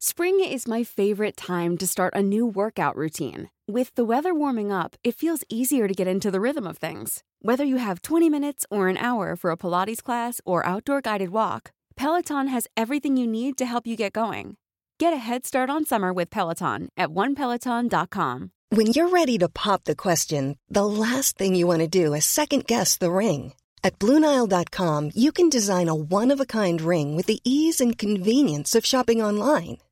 Spring is my favorite time to start a new workout routine. With the weather warming up, it feels easier to get into the rhythm of things. Whether you have 20 minutes or an hour for a Pilates class or outdoor guided walk, Peloton has everything you need to help you get going. Get a head start on summer with Peloton at onepeloton.com. When you're ready to pop the question, the last thing you want to do is second guess the ring. At Bluenile.com, you can design a one of a kind ring with the ease and convenience of shopping online.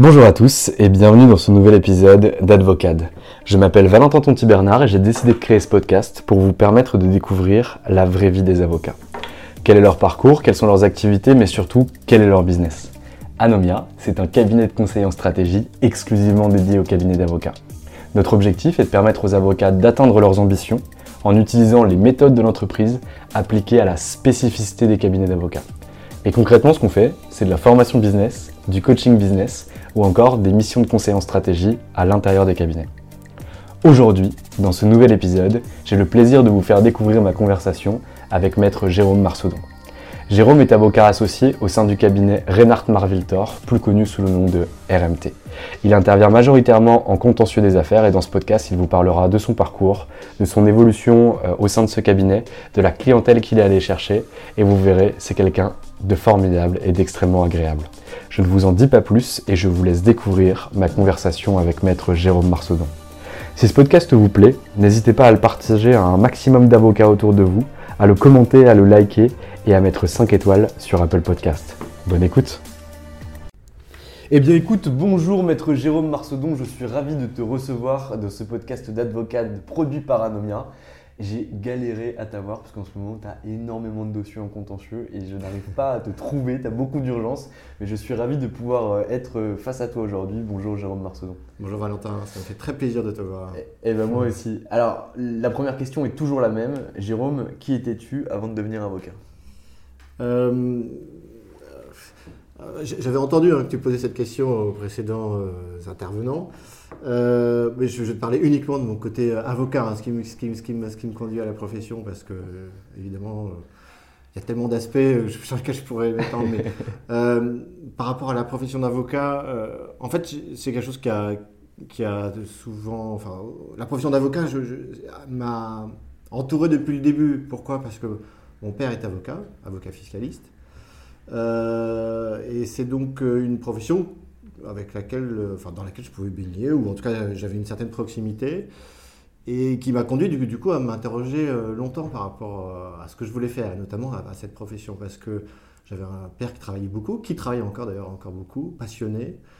Bonjour à tous et bienvenue dans ce nouvel épisode d'Advocade. Je m'appelle Valentin Tonti Bernard et j'ai décidé de créer ce podcast pour vous permettre de découvrir la vraie vie des avocats. Quel est leur parcours, quelles sont leurs activités, mais surtout quel est leur business? Anomia, c'est un cabinet de conseil en stratégie exclusivement dédié au cabinet d'avocats. Notre objectif est de permettre aux avocats d'atteindre leurs ambitions en utilisant les méthodes de l'entreprise appliquées à la spécificité des cabinets d'avocats. Et concrètement, ce qu'on fait, c'est de la formation business, du coaching business ou encore des missions de conseil en stratégie à l'intérieur des cabinets. Aujourd'hui, dans ce nouvel épisode, j'ai le plaisir de vous faire découvrir ma conversation avec maître Jérôme Marsaudon. Jérôme est avocat associé au sein du cabinet Reinhardt Marviltor, plus connu sous le nom de RMT. Il intervient majoritairement en contentieux des affaires et dans ce podcast, il vous parlera de son parcours, de son évolution euh, au sein de ce cabinet, de la clientèle qu'il est allé chercher et vous verrez, c'est quelqu'un de formidable et d'extrêmement agréable. Je ne vous en dis pas plus et je vous laisse découvrir ma conversation avec maître Jérôme Marsaudon. Si ce podcast vous plaît, n'hésitez pas à le partager à un maximum d'avocats autour de vous, à le commenter, à le liker et à mettre 5 étoiles sur Apple Podcast. Bonne écoute eh bien écoute, bonjour maître Jérôme Marsaudon, je suis ravi de te recevoir dans ce podcast d'advocat produit par Anomia. J'ai galéré à t'avoir parce qu'en ce moment, tu as énormément de dossiers en contentieux et je n'arrive pas à te trouver, tu as beaucoup d'urgence. Mais je suis ravi de pouvoir euh, être euh, face à toi aujourd'hui. Bonjour Jérôme Marsaudon. Bonjour Valentin, ça me fait très plaisir de te voir. Et, eh, eh ben moi aussi. Alors, la première question est toujours la même. Jérôme, qui étais-tu avant de devenir avocat? Euh, euh, j'avais entendu hein, que tu posais cette question aux précédents euh, intervenants, euh, mais je, vais te parler uniquement de mon côté avocat, hein, ce, qui me, ce, qui, ce, qui me, ce, qui me, conduit à la profession, parce que évidemment, il y a tellement d'aspects sur lesquels je pourrais m'étendre, mais par rapport à la profession d'avocat, en fait, c'est quelque chose qui a, qui a souvent, enfin, la profession d'avocat m'a entouré depuis le début. Pourquoi? Parce que mon père est avocat, avocat fiscaliste. Euh, et c'est donc euh, une profession avec laquelle, euh, enfin, dans laquelle je pouvais baigner, ou en tout cas j'avais une certaine proximité, et qui m'a conduit du, coup à m'interroger longtemps par rapport à ce que je voulais faire, et notamment à, cette profession, parce que j'avais un père qui travaillait beaucoup, qui travaille encore d'ailleurs encore beaucoup, passionné, euh,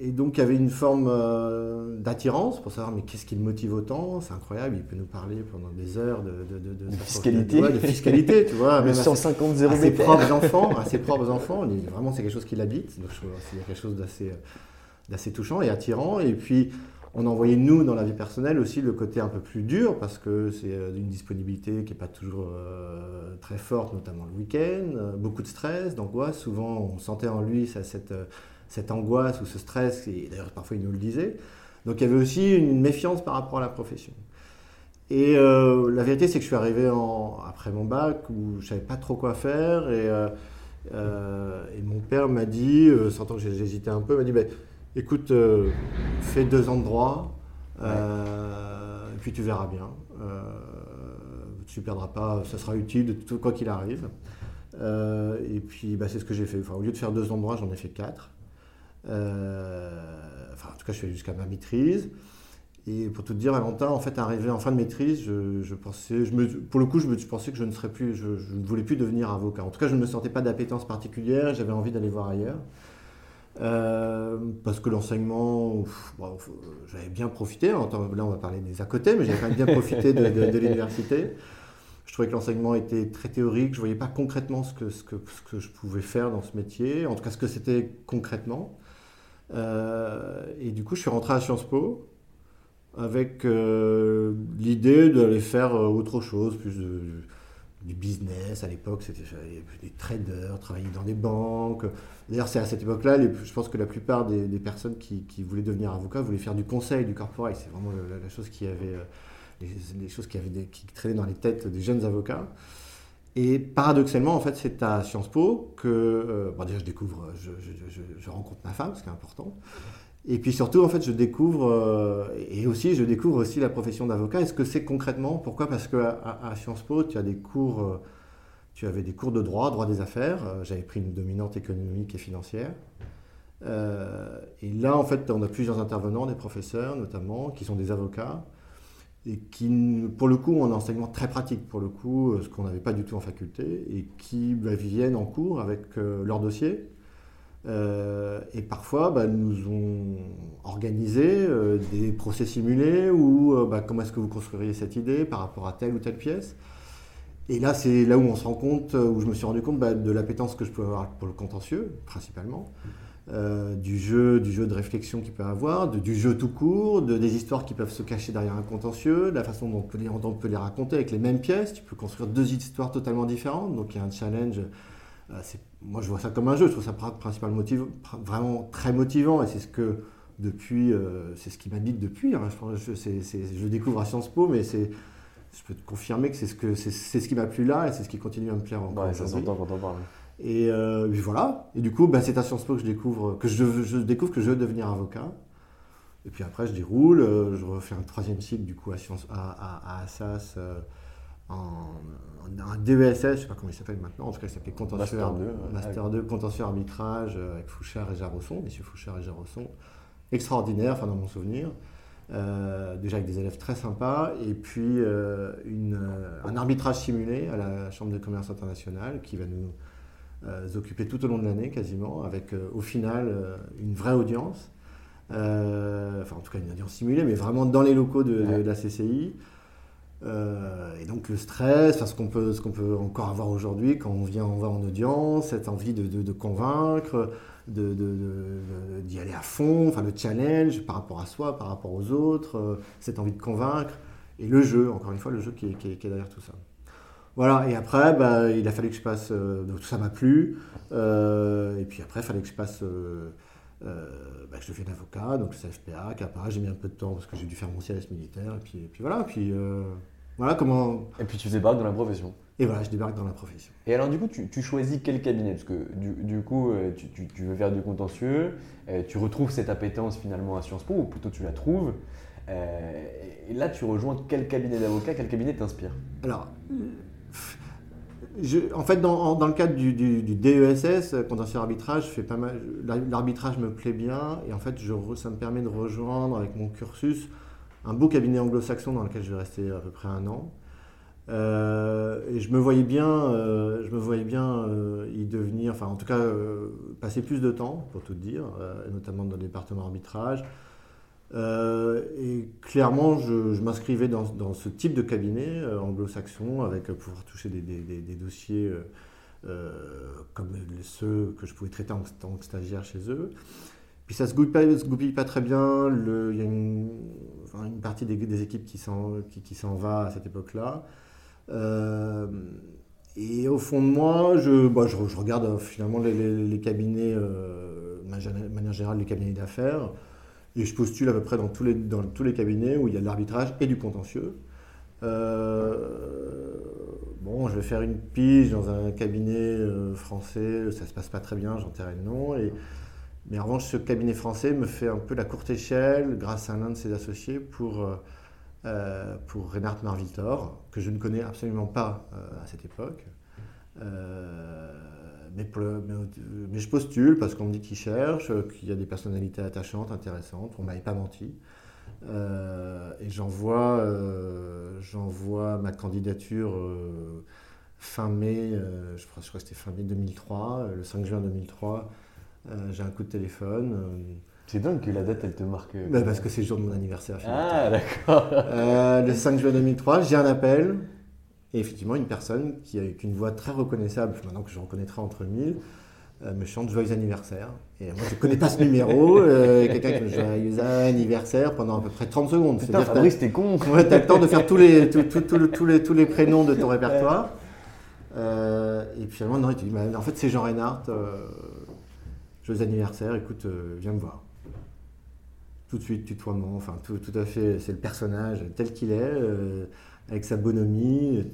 et donc il y avait une forme euh, d'attirance pour savoir mais qu'est-ce qui le motive autant? C'est incroyable, il peut nous parler pendant des heures de, de, de, fiscalité, de, fiscalité, tu vois, même 150 à, à ses propres enfants, à ses propres enfants. Vraiment, c'est quelque chose qui l'habite, donc c'est quelque chose d'assez d'assez touchant et attirant. Et puis on a envoyé, nous, dans la vie personnelle, aussi le côté un peu plus dur, parce que c'est euh, une disponibilité qui n'est pas toujours euh, très forte, notamment le week-end, euh, beaucoup de stress, d'angoisse. Souvent, on sentait en lui cette, cette angoisse ou ce stress, et d'ailleurs, parfois, il nous le disait. Donc, il y avait aussi une méfiance par rapport à la profession. Et la vérité, c'est que je suis arrivé après mon bac, où je savais pas trop quoi faire, et, mon père m'a dit, sentant que j'hésitais un peu, m'a dit, bah, écoute, euh, fais deux ans de droit, euh, puis tu verras bien. Euh, tu ne perdras pas, ça sera utile de tout quoi qu'il arrive. et puis bah, c'est ce que j'ai fait. Enfin, au lieu de faire deux ans de droit, j'en ai fait quatre. enfin, en tout cas, je fais jusqu'à ma maîtrise. Et pour tout te dire, Valentin, en fait, arrivé en fin de maîtrise, je, pensais, je me, pour le coup, je, me, pensais que je ne serais plus, je, ne voulais plus devenir avocat. En tout cas, je ne me sentais pas d'appétence particulière, j'avais envie d'aller voir ailleurs. Euh, parce que l'enseignement, j'avais bien profité. Là, on va parler des à côté, mais j'avais quand même bien profité de, l'université. Je trouvais que l'enseignement était très théorique. Je voyais pas concrètement ce que, je pouvais faire dans ce métier, en tout cas ce que c'était concrètement. Euh, et du coup, je suis rentré à Sciences Po avec euh, l'idée d'aller faire euh, autre chose, plus du business. À l'époque, c'était des traders, travailler dans des banques. D'ailleurs, c'est à cette époque-là, je pense que la plupart des, personnes qui, voulaient devenir avocat voulaient faire du conseil, du corporate. C'est vraiment la, chose qui avait, euh, les, choses qui, avaient qui traînaient dans les têtes des jeunes avocats. Et paradoxalement, en fait, c'est à Sciences Po que, bon, déjà, je découvre, je, rencontre ma femme, ce qui est important. Et puis surtout, en fait, je découvre, euh, et aussi, je découvre aussi la profession d'avocat. Est-ce que c'est concrètement Pourquoi? Parce qu'à à Sciences Po, tu as des cours, euh, tu avais des cours de droit, droit des affaires. Euh, j'avais pris une dominante économique et financière. et là, en fait, on a plusieurs intervenants, des professeurs notamment, qui sont des avocats, et qui, pour le coup, ont un enseignement très pratique, pour le coup, ce qu'on n'avait pas du tout en faculté, et qui bah, viennent en cours avec leur dossier euh, et parfois, bah, nous ont organisé euh, des procès simulés ou euh, bah, comment est-ce que vous construiriez cette idée par rapport à telle ou telle pièce. Et là, c'est là où on se rend compte, où je me suis rendu compte bah, de l'appétence que je pouvais avoir pour le contentieux, principalement, du, jeu, du jeu de réflexion qu'il peut avoir, du jeu tout court, de, des histoires qui peuvent se cacher derrière un contentieux, de la façon dont on, peut les, raconter avec les mêmes pièces. Tu peux construire deux histoires totalement différentes, donc il y a un challenge moi, je vois ça comme un jeu. Je trouve ça principal motif, vraiment très motivant. Et c'est ce que, depuis, euh, c'est ce qui m'habite depuis. Hein. Je, je, découvre à Sciences Po, mais c'est, je peux te confirmer que c'est ce, que, c'est, ce qui m'a plu là et c'est ce qui continue à me plaire encore. Ouais, ça s'entend quand on parle. Et euh, voilà. Et du coup, bah, c'est à Sciences Po que je découvre que je, découvre que je veux devenir avocat. Et puis après, je déroule. je refais un troisième cycle du coup à, Sciences, à, à, Assas un DESS, je ne sais pas comment il s'appelle maintenant, en tout cas il s'appelait Contentieux, Master 2, Contentieux Arbitrage euh, avec Fouchard et Jarosson, messieurs Fouchard et Jarosson. Extraordinaire, enfin dans mon souvenir. Euh, déjà avec des élèves très sympas, et puis euh, une, un arbitrage simulé à la Chambre de commerce internationale qui va nous occuper tout au long de l'année quasiment, avec au final une vraie audience, enfin en tout cas une audience simulée, mais vraiment dans les locaux de la CCI. Euh, et donc le stress, ce qu'on peut, qu'on peut encore avoir aujourd'hui quand on vient, on va en audience, cette envie de, de, convaincre, d'y de, aller à fond, enfin le challenge par rapport à soi, par rapport aux autres, euh, cette envie de convaincre, et le jeu, encore une fois, le jeu qui est, derrière tout ça. Voilà, et après, bah, il a fallu que je passe, euh, donc tout ça m'a plu, et puis après, il fallait que je passe... Bah, je deviens avocat, donc le CFPA, CAPA, j'ai mis un peu de temps parce que j'ai dû faire mon service militaire, et puis, et puis voilà, puis voilà comment. Et puis tu débarques dans la profession. Et voilà, je débarque dans la profession. Et alors du coup, tu, choisis quel cabinet? Parce que du, coup, euh, tu, veux faire du contentieux, euh, tu retrouves cette appétence finalement à Sciences Po, ou plutôt tu la trouves. Euh, et là, tu rejoins quel cabinet d'avocat Quel cabinet t'inspire? Alors, en fait, dans, le cadre du, DESS, contentieux arbitrage, fais pas mal. L'arbitrage me plaît bien, et en fait, ça me permet de rejoindre avec mon cursus un beau cabinet anglo-saxon dans lequel je vais rester à peu près un an. Euh, et je me voyais bien, euh, je me voyais bien euh, y devenir, enfin en tout cas passer plus de temps, pour tout dire, notamment dans le département arbitrage. et clairement, je, m'inscrivais dans, ce type de cabinet anglo-saxon, avec pouvoir toucher des, des dossiers comme ceux que je pouvais traiter en tant que stagiaire chez eux. Puis ça se goupille, se goupille pas très bien. il y a une, partie des, équipes qui s'en, va à cette époque-là. Euh, et au fond de moi, je, bah, regarde euh, finalement les, cabinets, euh, de manière générale, les cabinets d'affaires. Et je postule à peu près dans tous les, cabinets où il y a de l'arbitrage et du contentieux. bon, je vais faire une pige dans un cabinet français, ça se passe pas très bien, j'en tairai le nom. Mais en revanche, ce cabinet français me fait un peu la courte échelle grâce à l'un de ses associés pour, euh, euh pour Reinhard Marvitor, que je ne connais absolument pas euh, à cette époque. Euh, mais, je postule parce qu'on me dit qu'il cherche, qu'il y a des personnalités attachantes, intéressantes. On ne m'avait pas menti. et j'envoie, j'envoie ma candidature fin mai, je crois que c'était fin mai 2003, le 5 juin 2003. J'ai un coup de téléphone. C'est dingue que la date, elle te marque. Bah, parce que c'est le jour de mon anniversaire. Ah, d'accord. le 5 juin 2003, j'ai un appel. Et effectivement, une personne qui, avec une voix très reconnaissable, maintenant que je reconnaîtrai entre mille, euh, me chante Joyeux anniversaire. Et moi, je ne connais pas ce numéro. Euh, quelqu'un qui me Joyeux anniversaire pendant à peu près 30 secondes. Putain, Fabrice, t'es con. Ouais, t'as le temps de faire tous les, tous les, tous les prénoms de ton répertoire. Euh, et puis finalement, non, il te dit bah, En fait, c'est Jean Reinhardt. Joyeux anniversaire, écoute, viens me voir. Tout de suite, tutoiement, enfin, tout, tout à fait, c'est le personnage tel qu'il est avec sa bonhomie.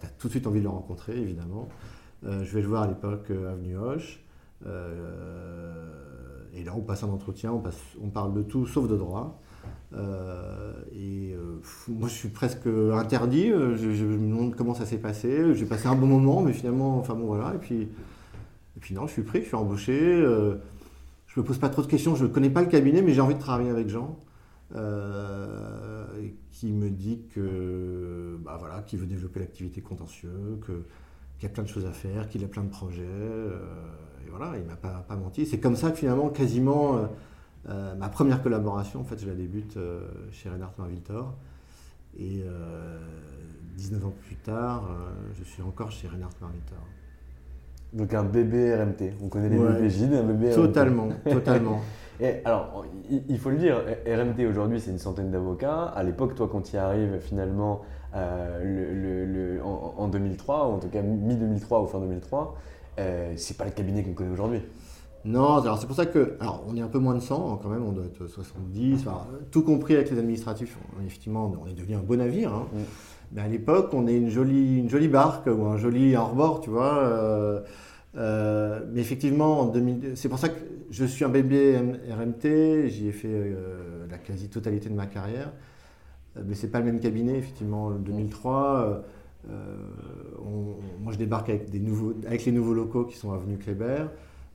tu as tout de suite envie de le rencontrer, évidemment. Euh, je vais le voir à l'époque euh, Avenue Hoche. Euh, et là, on passe un entretien, on, passe, on parle de tout sauf de droit. et moi, je suis presque interdit. Je, me demande comment ça s'est passé. J'ai passé un bon moment, mais finalement, enfin bon, voilà. Et puis, et puis non, je suis pris, je suis embauché. je me pose pas trop de questions. Je ne connais pas le cabinet, mais j'ai envie de travailler avec Jean. Euh, qui me dit que bah voilà, qu'il veut développer l'activité contentieuse, qu'il y a plein de choses à faire, qu'il a plein de projets. Euh, et voilà, il m'a pas, pas menti. C'est comme ça que finalement, quasiment, euh, ma première collaboration, en fait, je la débute chez Reinhard Marviltor. Et 19 ans plus tard, je suis encore chez Reinhard Marviltor. Donc un bébé RMT, on connaît les bébés un bébé Totalement, totalement. Et alors, il faut le dire, RMT aujourd'hui, c'est une centaine d'avocats. À l'époque, toi, quand tu y arrives finalement euh, le, en, 2003, ou en tout cas mi-2003 ou fin 2003, euh, c'est pas le cabinet qu'on connaît aujourd'hui. Non, alors c'est pour ça que, alors on est un peu moins de 100 hein, quand même, on doit être 70, tout compris avec les administratifs. Effectivement, on est devenu un beau navire. Hein. Mm. Mais à l'époque, on est une jolie, une jolie barque ou un joli hors-bord, tu vois. Euh, euh, mais effectivement, en 2000, c'est pour ça que je suis un bébé RMT, j'y ai fait euh, la quasi-totalité de ma carrière. Mais c'est pas le même cabinet, effectivement, en 2003. moi, je débarque avec, des nouveaux, avec les nouveaux locaux qui sont avenue Kléber.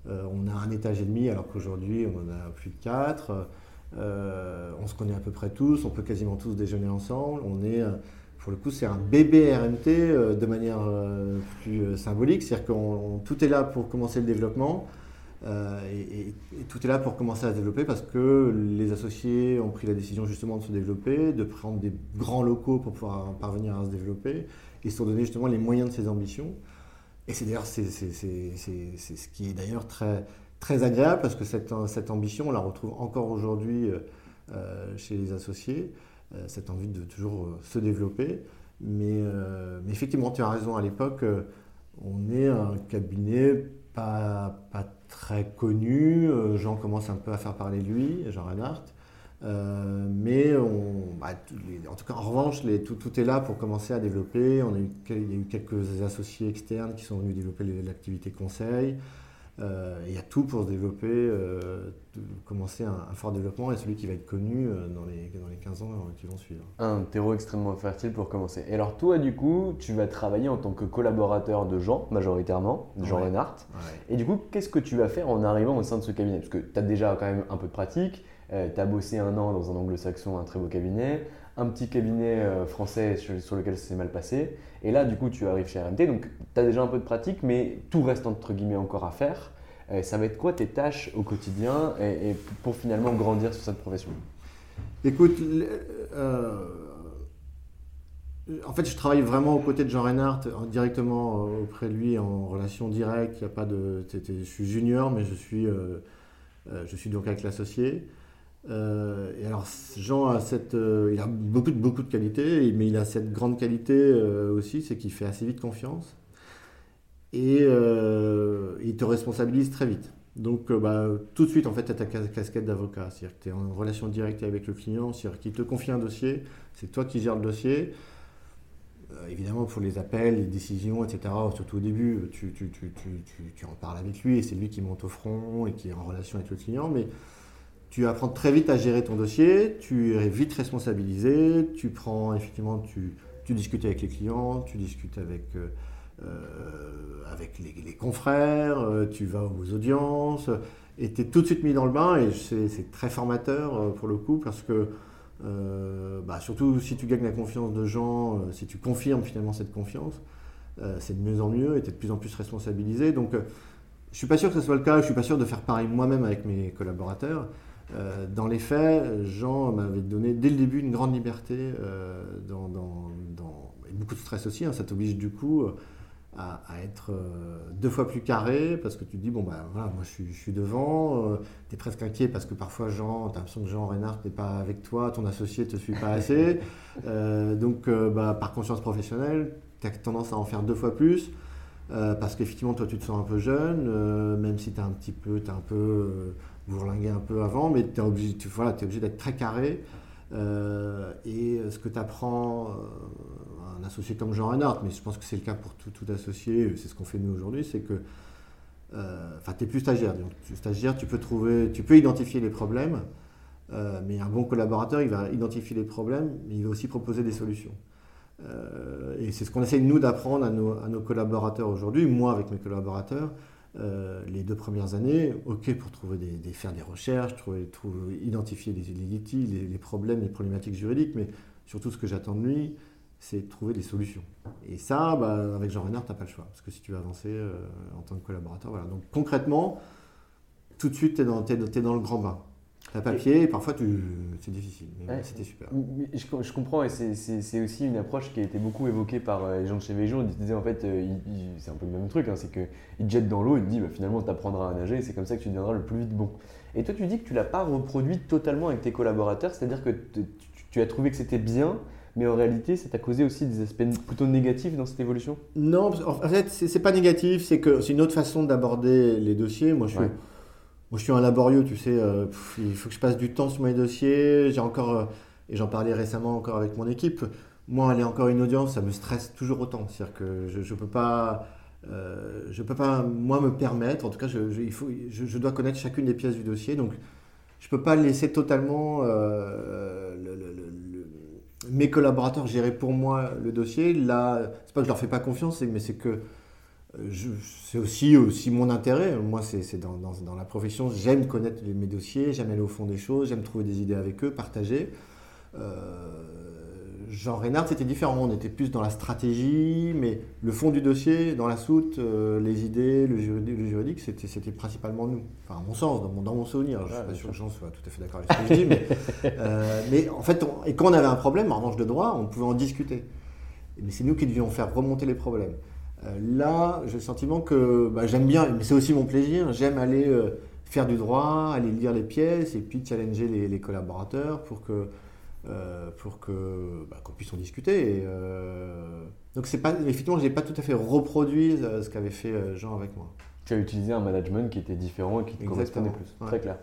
on a un étage et demi, alors qu'aujourd'hui, on en a plus de quatre. on se connaît à peu près tous, on peut quasiment tous déjeuner ensemble. On est pour le coup, c'est un bébé RMT euh, de manière euh, plus euh, symbolique. C'est-à-dire que tout est là pour commencer le développement et, tout est là pour commencer à se développer parce que les associés ont pris la décision justement de se développer, de prendre des grands locaux pour pouvoir parvenir à se développer et se sont donné justement les moyens de ses ambitions. Et c'est d'ailleurs c'est, ce qui est d'ailleurs très, très agréable parce que cette, cette ambition, on la retrouve encore aujourd'hui chez les associés. Euh, cette envie de toujours euh, se développer. Euh, mais, effectivement, tu as raison, à l'époque, on est un cabinet pas, très connu. Jean commence un peu à faire parler de lui, Jean Reinhardt. mais on, bah, en tout cas, en revanche, tout, est là pour commencer à développer. Il y a eu quelques associés externes qui sont venus développer l'activité conseil. Euh, il y a tout pour se développer, euh, commencer un, fort développement et celui qui va être connu euh, dans, les, dans les 15 ans qui vont suivre. Un terreau extrêmement fertile pour commencer. Et alors toi, du coup, tu vas travailler en tant que collaborateur de Jean, majoritairement, de Jean Reinhardt. Et du coup, qu'est-ce que tu vas faire en arrivant au sein de ce cabinet? Parce que tu as déjà quand même un peu de pratique, tu as bossé un an dans un anglo-saxon, un très beau cabinet, un petit cabinet français sur, lequel ça s'est mal passé. Et là, du coup, tu arrives chez RMT, donc tu as déjà un peu de pratique, mais tout reste entre guillemets encore à faire. Euh, ça va être quoi tes tâches au quotidien et, pour finalement grandir sur cette profession? Écoute, euh, en fait, je travaille vraiment aux côtés de Jean Reinhardt, directement euh, auprès de lui, en relation directe. Il y a pas de, je suis junior, mais je suis, je suis donc avec l'associé. Et alors, Jean a cette, il a beaucoup, beaucoup de qualités, mais il a cette grande qualité aussi, c'est qu'il fait assez vite confiance et euh, il te responsabilise très vite. Donc euh, bah, tout de suite, en fait, tu as ta casquette d'avocat. C'est-à-dire que tu es en relation directe avec le client, c'est-à-dire qu'il te confie un dossier, c'est toi qui gères le dossier. Euh, évidemment, pour les appels, les décisions, etc., surtout au début, tu, tu en parles avec lui et c'est lui qui monte au front et qui est en relation avec le client. Mais tu apprends très vite à gérer ton dossier, tu es vite responsabilisé, tu prends, effectivement, tu, discutes avec les clients, tu discutes avec... Euh, avec les, confrères, euh, tu vas aux audiences, et tu es tout de suite mis dans le bain, et c'est très formateur euh, pour le coup, parce que bah, surtout si tu gagnes la confiance de gens, si tu confirmes finalement cette confiance, c'est de mieux en mieux et tu es de plus en plus responsabilisé. Donc je ne suis pas sûr que ce soit le cas, je ne suis pas sûr de faire pareil moi-même avec mes collaborateurs. Dans les faits, Jean m'avait donné dès le début une grande liberté dans, et beaucoup de stress aussi. Hein, ça t'oblige du coup à, être euh, deux fois plus carré parce que tu te dis, bon, bah voilà, moi je suis, devant, euh, tu es presque inquiet parce que parfois Jean, tu as l'impression que Jean Reynard n'est pas avec toi, ton associé ne te suit pas assez. Euh, donc, bah, par conscience professionnelle, tu as tendance à en faire deux fois plus. parce qu'effectivement, toi, tu te sens un peu jeune, même si tu un petit peu, un peu bourlingué un peu avant, mais tu es obligé, voilà, obligé d'être très carré. et ce que tu apprends un associé comme Jean Reinhardt, mais je pense que c'est le cas pour tout, associé, c'est ce qu'on fait nous aujourd'hui, c'est que euh, enfin, tu n'es plus stagiaire. Donc, stagiaire, tu peux trouver, tu peux identifier les problèmes, euh, mais un bon collaborateur, il va identifier les problèmes, mais il va aussi proposer des solutions. Euh, et c'est ce qu'on essaie nous d'apprendre à nos, collaborateurs aujourd'hui, moi avec mes collaborateurs, les deux premières années, ok pour trouver des, faire des recherches, trouver, identifier les, les, les, problèmes, les problématiques juridiques, mais surtout ce que j'attends de lui, c'est de trouver des solutions. Et ça, bah, avec Jean Renard, tu n'as pas le choix. Parce que si tu veux avancer euh, en tant que collaborateur, voilà. Donc concrètement, tout de suite, tu es, dans le grand bain. Tu as papier, et parfois c'est difficile. Mais c'était super. Je, comprends, et c'est aussi une approche qui a été beaucoup évoquée par euh, les gens de chez Véjo. Ils disaient en fait, euh, c'est un peu le même truc, hein, c'est qu'ils te jettent dans l'eau et te disent bah, finalement tu apprendras à nager, et c'est comme ça que tu deviendras le plus vite bon. Et toi, tu dis que tu ne l'as pas reproduit totalement avec tes collaborateurs, c'est-à-dire que tu as trouvé que c'était bien, mais en réalité, ça t'a causé aussi des aspects plutôt négatifs dans cette évolution? Non, en fait, c'est pas négatif, c'est que c'est une autre façon d'aborder les dossiers. Moi, je suis, moi, je suis un laborieux, tu sais, euh, il faut que je passe du temps sur mes dossiers. J'ai encore, euh, et j'en parlais récemment encore avec mon équipe, moi, aller encore une audience, ça me stresse toujours autant. C'est-à-dire que je ne peux pas. Euh, peux pas, moi, me permettre, en tout cas, je, il faut, je, dois connaître chacune des pièces du dossier, donc je ne peux pas laisser totalement le, mes collaborateurs géraient pour moi le dossier. Là, c'est pas que je leur fais pas confiance, mais c'est que euh, c'est aussi, aussi mon intérêt. Moi, c'est dans, dans, la profession, j'aime connaître mes dossiers, j'aime aller au fond des choses, j'aime trouver des idées avec eux, partager. Euh, Jean Reynard, c'était différent. On était plus dans la stratégie, mais le fond du dossier, dans la soute, euh, les idées, le juridique, c'était principalement nous. Enfin, à mon sens, dans mon, dans mon souvenir. je ne suis pas sûr que Jean soit tout à fait d'accord avec ce que je dis, mais, euh, mais en fait, et quand on avait un problème, en revanche de droit, on pouvait en discuter. Mais c'est nous qui devions faire remonter les problèmes. Euh, là, j'ai le sentiment que bah, j'aime bien, mais c'est aussi mon plaisir, j'aime aller faire du droit, aller lire les pièces et puis challenger les, les collaborateurs pour que euh, pour que bah, qu'on puisse en discuter. Euh, donc c'est pas effectivement, j'ai pas tout à fait reproduit euh, ce qu'avait fait Jean avec moi. Tu as utilisé un management qui était différent et qui te correspondait plus. Très clair.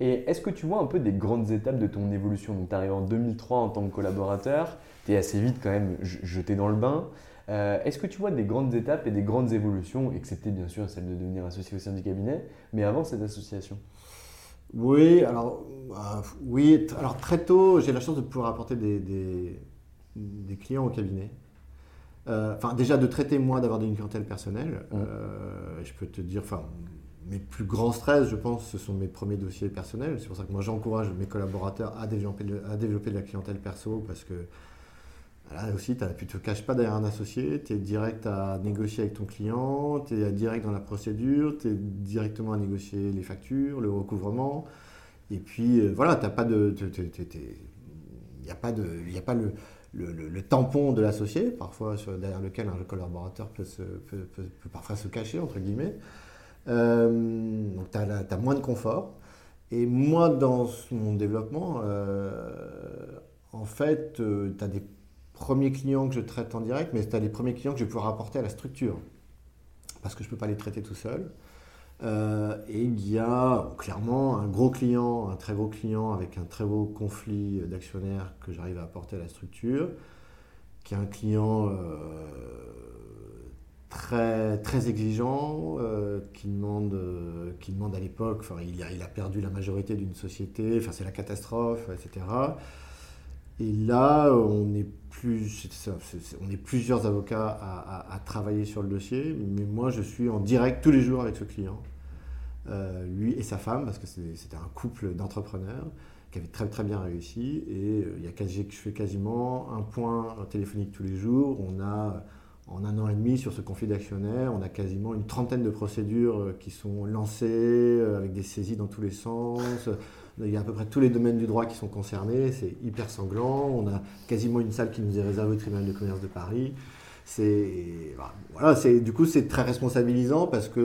Et est-ce que tu vois un peu des grandes étapes de ton évolution? Donc, tu arrives en 2003 en tant que collaborateur, tu es assez vite quand même jeté dans le bain. Est-ce que tu vois des grandes étapes et des grandes évolutions, excepté bien sûr celle de devenir associé au sein du cabinet, mais avant cette association? Oui, alors, euh, oui, alors très tôt, j'ai la chance de pouvoir apporter des, des, clients au cabinet. Euh, enfin, déjà de traiter moi, d'avoir une clientèle personnelle. Euh, je peux te dire, enfin, mes plus grands stress, je pense, ce sont mes premiers dossiers personnels. C'est pour ça que moi, j'encourage mes collaborateurs à développer, à développer de la clientèle perso parce que Là aussi, tu ne te caches pas derrière un associé, tu es direct à négocier avec ton client, tu es direct dans la procédure, tu es directement à négocier les factures, le recouvrement. Et puis euh, voilà, tu pas. Il n'y a pas, de, y a pas le, le, tampon de l'associé, parfois derrière lequel un collaborateur peut, peut, parfois se cacher, entre guillemets. Euh, donc tu as, moins de confort. Et moi, dans mon développement, euh, en fait, tu as des premiers clients que je traite en direct, mais c'est les premiers clients que je vais pouvoir apporter à la structure. Parce que je ne peux pas les traiter tout seul. Euh, et il y a clairement un gros client, un très gros client avec un très beau conflit d'actionnaires que j'arrive à apporter à la structure, qui est un client euh, très, très exigeant, euh, qui, demande, qui demande à l'époque, il, il, a perdu la majorité d'une société, c'est la catastrophe, etc. Et là, on est, on est plusieurs avocats à, travailler sur le dossier, mais moi, je suis en direct tous les jours avec ce client, euh, lui et sa femme, parce que c'était un couple d'entrepreneurs. qui avait très très bien réussi. Et il y a je fais quasiment un point téléphonique tous les jours. On a en un an et demi sur ce conflit d'actionnaires, on a quasiment une trentaine de procédures qui sont lancées avec des saisies dans tous les sens. Il y a à peu près tous les domaines du droit qui sont concernés. C'est hyper sanglant. On a quasiment une salle qui nous est réservée au tribunal de commerce de Paris. C'est voilà, c'est du coup c'est très responsabilisant parce que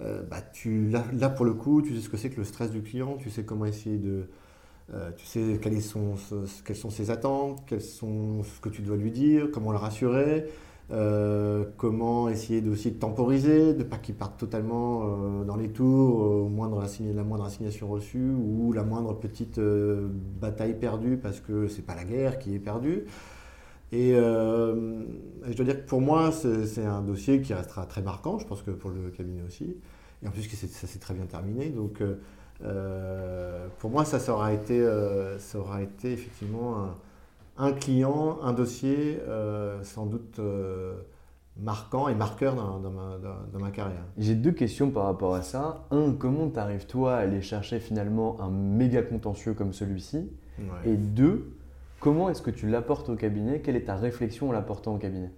euh, bah, tu là, pour le coup tu sais ce que c'est que le stress du client, tu sais comment essayer de euh, tu sais quelles sont, quelles sont ses attentes, sont ce que tu dois lui dire, comment le rassurer. Euh, comment essayer de, aussi de temporiser, de ne pas qu'il parte totalement euh, dans les tours moindre la moindre assignation reçue ou la moindre petite euh, bataille perdue parce que c'est pas la guerre qui est perdue. Et je dois dire que pour moi, c'est un dossier qui restera très marquant, je pense que pour le cabinet aussi. Et en plus, ça s'est très bien terminé. Donc, pour moi, ça, ça, aura été, ça aura été effectivement un, un client, un dossier euh, sans doute euh, marquant et marqueur dans, ma, carrière. J'ai deux questions par rapport à ça. Un, comment t'arrives toi à aller chercher finalement un méga contentieux comme celui-ci? Et deux, comment est-ce que tu l'apportes au cabinet? Quelle est ta réflexion en l'apportant au cabinet?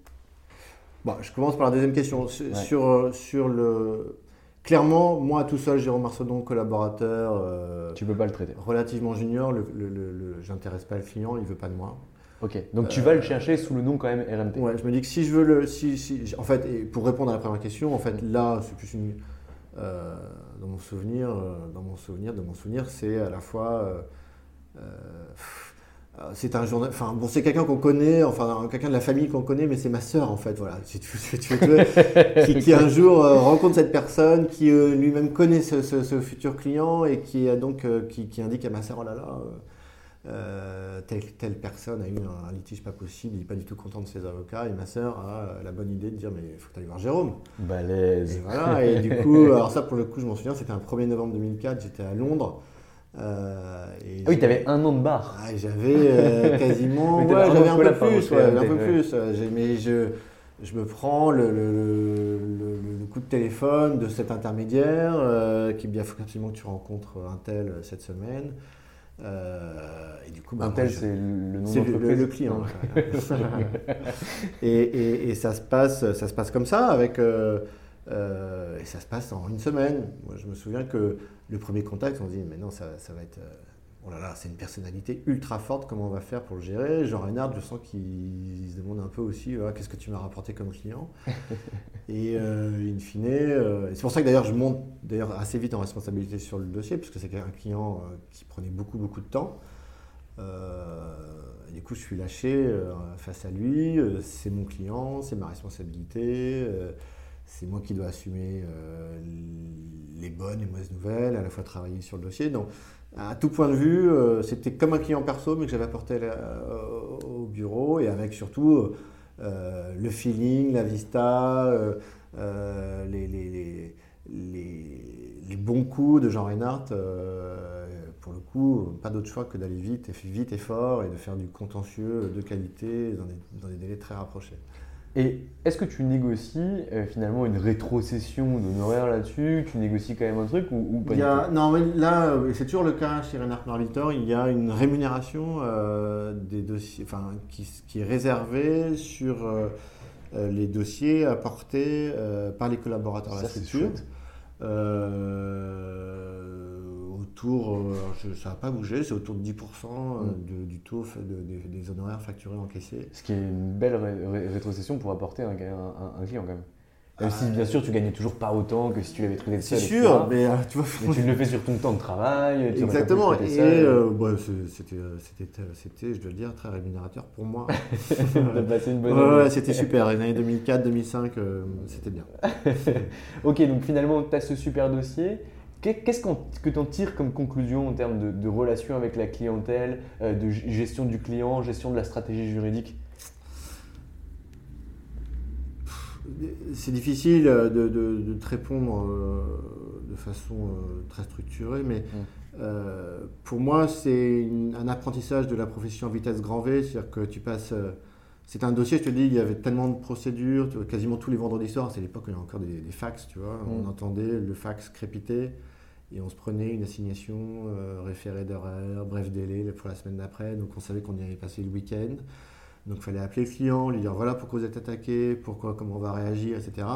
Bon, Je commence par la deuxième question. Sur, euh, sur le, Clairement, moi tout seul, Jérôme Marcedon, collaborateur. Euh, tu peux pas le traiter. Relativement junior, le, le, j'intéresse pas le client, il veut pas de moi. Ok, donc tu vas le chercher sous le nom quand même RMT. Ouais, je me dis que si je veux le. Si, si, en fait, et pour répondre à la première question, en fait, là, c'est plus une. Euh, dans mon souvenir, euh, dans mon souvenir, de mon souvenir, c'est à la fois. C'est un journal, enfin bon, c'est quelqu'un qu'on connaît, enfin quelqu'un de la famille qu'on connaît, mais c'est ma sœur en fait, voilà, tu, qui, qui, un jour euh, rencontre cette personne, qui euh, lui-même connaît ce, futur client et qui donc qui, indique à ma sœur, oh là là, telle, telle personne a eu un, litige pas possible, il n'est pas du tout content de ses avocats, et ma sœur a la bonne idée de dire, mais il faut aller voir Jérôme. Balèze. Et voilà, et du coup, alors ça pour le coup, je m'en souviens, c'était un 1er novembre 2004, j'étais à Londres. Euh, ah oui, tu avais un an de bar. Ah, j'avais euh, quasiment. ouais, j'avais un, peu plus, ouais, un peu plus. Mais je, je me prends le, le, le, coup de téléphone de cet intermédiaire euh, qui bien faut absolument que tu rencontres un tel cette semaine. et du coup, bah, un tel, c'est le nom C'est le, client. et, et, et, ça, se passe, ça se passe comme ça avec. Euh, et ça se passe en une semaine. Moi, je me souviens que le premier contact, on se dit, mais non, ça, ça va être. Euh, oh là là, c'est une personnalité ultra forte, comment on va faire pour le gérer? Jean Reinhardt, je sens qu'il se demande un peu aussi, qu'est-ce que tu m'as rapporté comme client? Et euh, in fine, c'est pour ça que d'ailleurs je monte d'ailleurs assez vite en responsabilité sur le dossier, puisque c'est un client qui prenait beaucoup, beaucoup de temps. du coup, je suis lâché face à lui, c'est mon client, c'est ma responsabilité c'est moi qui dois assumer euh, les bonnes et mauvaises nouvelles, à la fois travailler sur le dossier. Donc, à tout point de vue, euh, c'était comme un client perso, mais que j'avais apporté euh, au bureau, et avec surtout le feeling, la vista, les, les, les, bons coups de Jean Reinhardt. pour le coup, pas d'autre choix que d'aller vite, et vite et fort, et de faire du contentieux de qualité dans des, dans des délais très rapprochés. Et est-ce que tu négocies euh, finalement une rétrocession d'honoraires là-dessus? Tu négocies quand même un truc ou, pas Non, mais là, euh, c'est toujours le cas chez Renard Marvitor, il y a une rémunération euh, des dossiers, enfin, qui, est réservée sur les dossiers apportés par les collaborateurs de la structure autour, euh, ça n'a pas bougé, c'est autour de 10% euh, mm. du taux des honoraires facturés encaissés. Ce qui est une belle rétrocession pour apporter un, un, client quand même. Même si bien sûr tu gagnais toujours pas autant que si tu l'avais trouvé seul. C'est sûr, mais euh, tu vois. tu le fais sur ton temps de travail. Exactement. Et c'était, je dois le dire, très rémunérateur pour moi. de passer une bonne ouais, c'était super. Les années 2004, 2005, c'était bien. ok, donc finalement, tu as ce super dossier. Qu'est-ce que tu en tires comme conclusion en termes de, relation avec la clientèle, euh, de gestion du client, gestion de la stratégie juridique? C'est difficile euh, de, te répondre euh, de façon très structurée, mais mmh. pour moi, c'est un apprentissage de la profession vitesse grand V, c'est-à-dire que tu passes. c'est un dossier, je te dis, il y avait tellement de procédures, quasiment tous les vendredis soirs, c'est l'époque où il y avait encore des, fax, tu vois, on mmh. entendait le fax crépiter. Et on se prenait une assignation, référé d'horaire, bref délai pour la semaine d'après. Donc on savait qu'on y allait passer le week-end. Donc il fallait appeler le client, lui dire voilà pourquoi vous êtes attaqué, pourquoi, comment on va réagir, etc.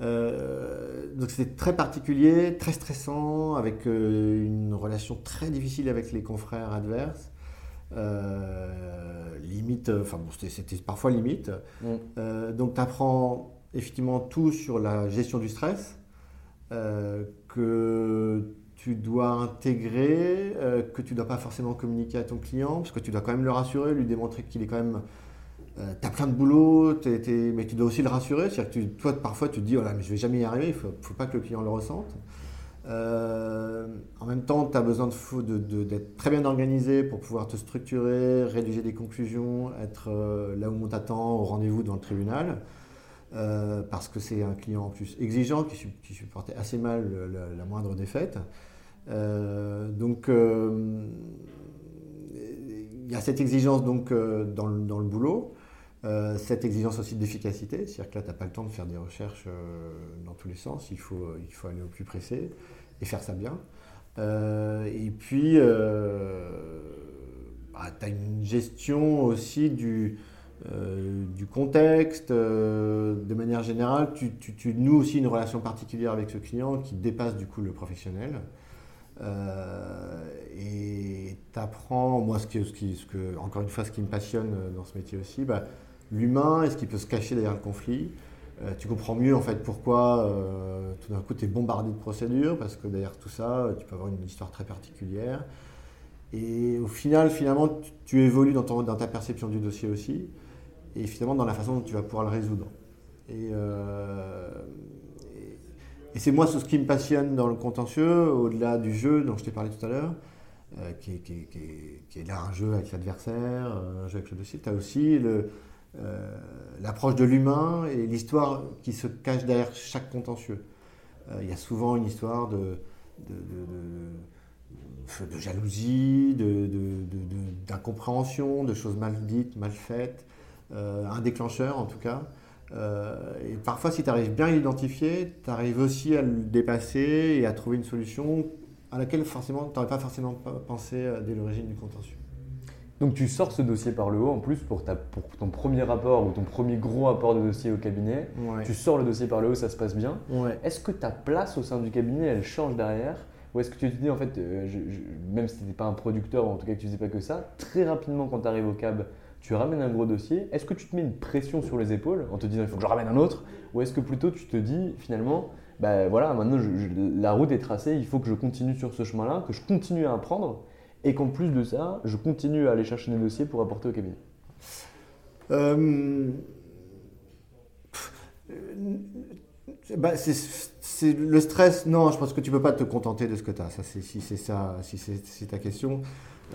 donc c'était très particulier, très stressant, avec une relation très difficile avec les confrères adverses. Euh, limite, enfin bon, c'était parfois limite. Mm. Euh, donc tu apprends effectivement tout sur la gestion du stress, euh, que tu dois intégrer, que tu ne dois pas forcément communiquer à ton client, parce que tu dois quand même le rassurer, lui démontrer qu'il est quand même... tu as plein de boulot, mais tu dois aussi le rassurer. C'est-à-dire que toi, parfois, tu te dis, oh là, mais je vais jamais y arriver, il faut, faut, pas que le client le ressente. Euh, en même temps, tu as besoin d'être très bien organisé pour pouvoir te structurer, rédiger des conclusions, être euh, là où on t'attend au rendez-vous dans le tribunal. Euh, parce que c'est un client en plus exigeant qui, supportait assez mal la, moindre défaite. donc, il y a cette exigence donc, dans, le, boulot. cette exigence aussi d'efficacité, c'est-à-dire que là, tu n'as pas le temps de faire des recherches dans tous les sens, il faut, il faut aller au plus pressé et faire ça bien. Euh, et puis, euh, bah, tu as une gestion aussi du, euh, du contexte. de manière générale, tu, noues aussi une relation particulière avec ce client qui dépasse du coup le professionnel. et tu apprends, moi, ce, qui, encore une fois, ce qui me passionne dans ce métier aussi, bah, l'humain et ce qui peut se cacher derrière le conflit? Euh, tu comprends mieux en fait pourquoi euh, tout d'un coup tu es bombardé de procédures, parce que derrière tout ça, tu peux avoir une histoire très particulière. Et au final, finalement, tu, évolues dans, ta perception du dossier aussi, et finalement dans la façon dont tu vas pouvoir le résoudre. Et, euh, et, c'est moi ce qui me passionne dans le contentieux, au-delà du jeu dont je t'ai parlé tout à l'heure, qui, est là un jeu avec l'adversaire, un jeu avec le dossier. Tu as aussi euh, l'approche de l'humain et l'histoire qui se cache derrière chaque contentieux. Euh, il y a souvent une histoire de, de, jalousie, d'incompréhension, de, choses mal dites, mal faites, euh, un déclencheur en tout cas. et parfois, si tu arrives bien à l'identifier, tu arrives aussi à le dépasser et à trouver une solution à laquelle forcément tu n'aurais pas forcément pensé dès l'origine du contentieux. Donc tu sors ce dossier par le haut en plus pour, ta, pour ton premier rapport ou ton premier gros rapport de dossier au cabinet. Tu sors le dossier par le haut, ça se passe bien. Est-ce que ta place au sein du cabinet, elle change derrière? Ou est-ce que tu te dis en fait, euh, même si tu n'étais pas un producteur ou en tout cas que tu faisais pas que ça, très rapidement quand tu arrives au cab, tu ramènes un gros dossier, est-ce que tu te mets une pression sur les épaules en te disant il faut que je ramène un autre Ou est-ce que plutôt tu te dis finalement, bah voilà, maintenant la route est tracée, il faut que je continue sur ce chemin-là, que je continue à apprendre et qu'en plus de ça, je continue à aller chercher des dossiers pour apporter au cabinet? Euh, bah, c'est le stress. Non, je pense que tu peux pas te contenter de ce que tu as. Si c'est ça, si c'est ta question.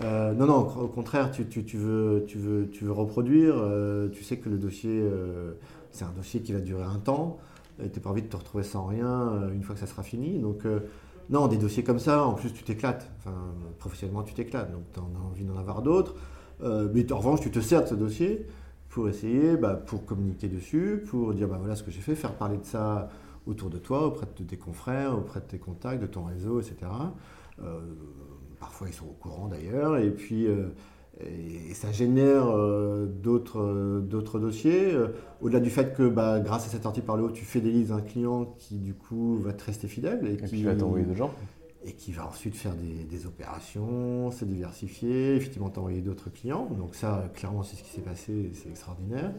Euh, non, non, au contraire, tu, veux, tu, veux, tu veux reproduire. Euh, tu sais que le dossier, c'est un dossier qui va durer un temps. Tu n'as pas envie de te retrouver sans rien une fois que ça sera fini. Donc, non, des dossiers comme ça, en plus, tu t'éclates. Professionnellement, tu t'éclates. Donc, tu as envie d'en avoir d'autres. Euh, mais en revanche, tu te sers de ce dossier pour essayer, bah, pour communiquer dessus, pour dire bah, voilà ce que j'ai fait, faire parler de ça autour de toi, auprès de tes confrères, auprès de tes contacts, de ton réseau, etc. Euh, parfois, ils sont au courant d'ailleurs. Et puis, euh, et, ça génère euh, d'autres dossiers. Euh, au-delà du fait que bah, grâce à cette sortie par le haut, tu fidélises un client qui du coup va te rester fidèle. Et, qui va t'envoyer de gens. Et qui va ensuite faire des, opérations, se diversifier, effectivement t'envoyer d'autres clients. Donc ça, clairement, c'est ce qui s'est passé, c'est extraordinaire.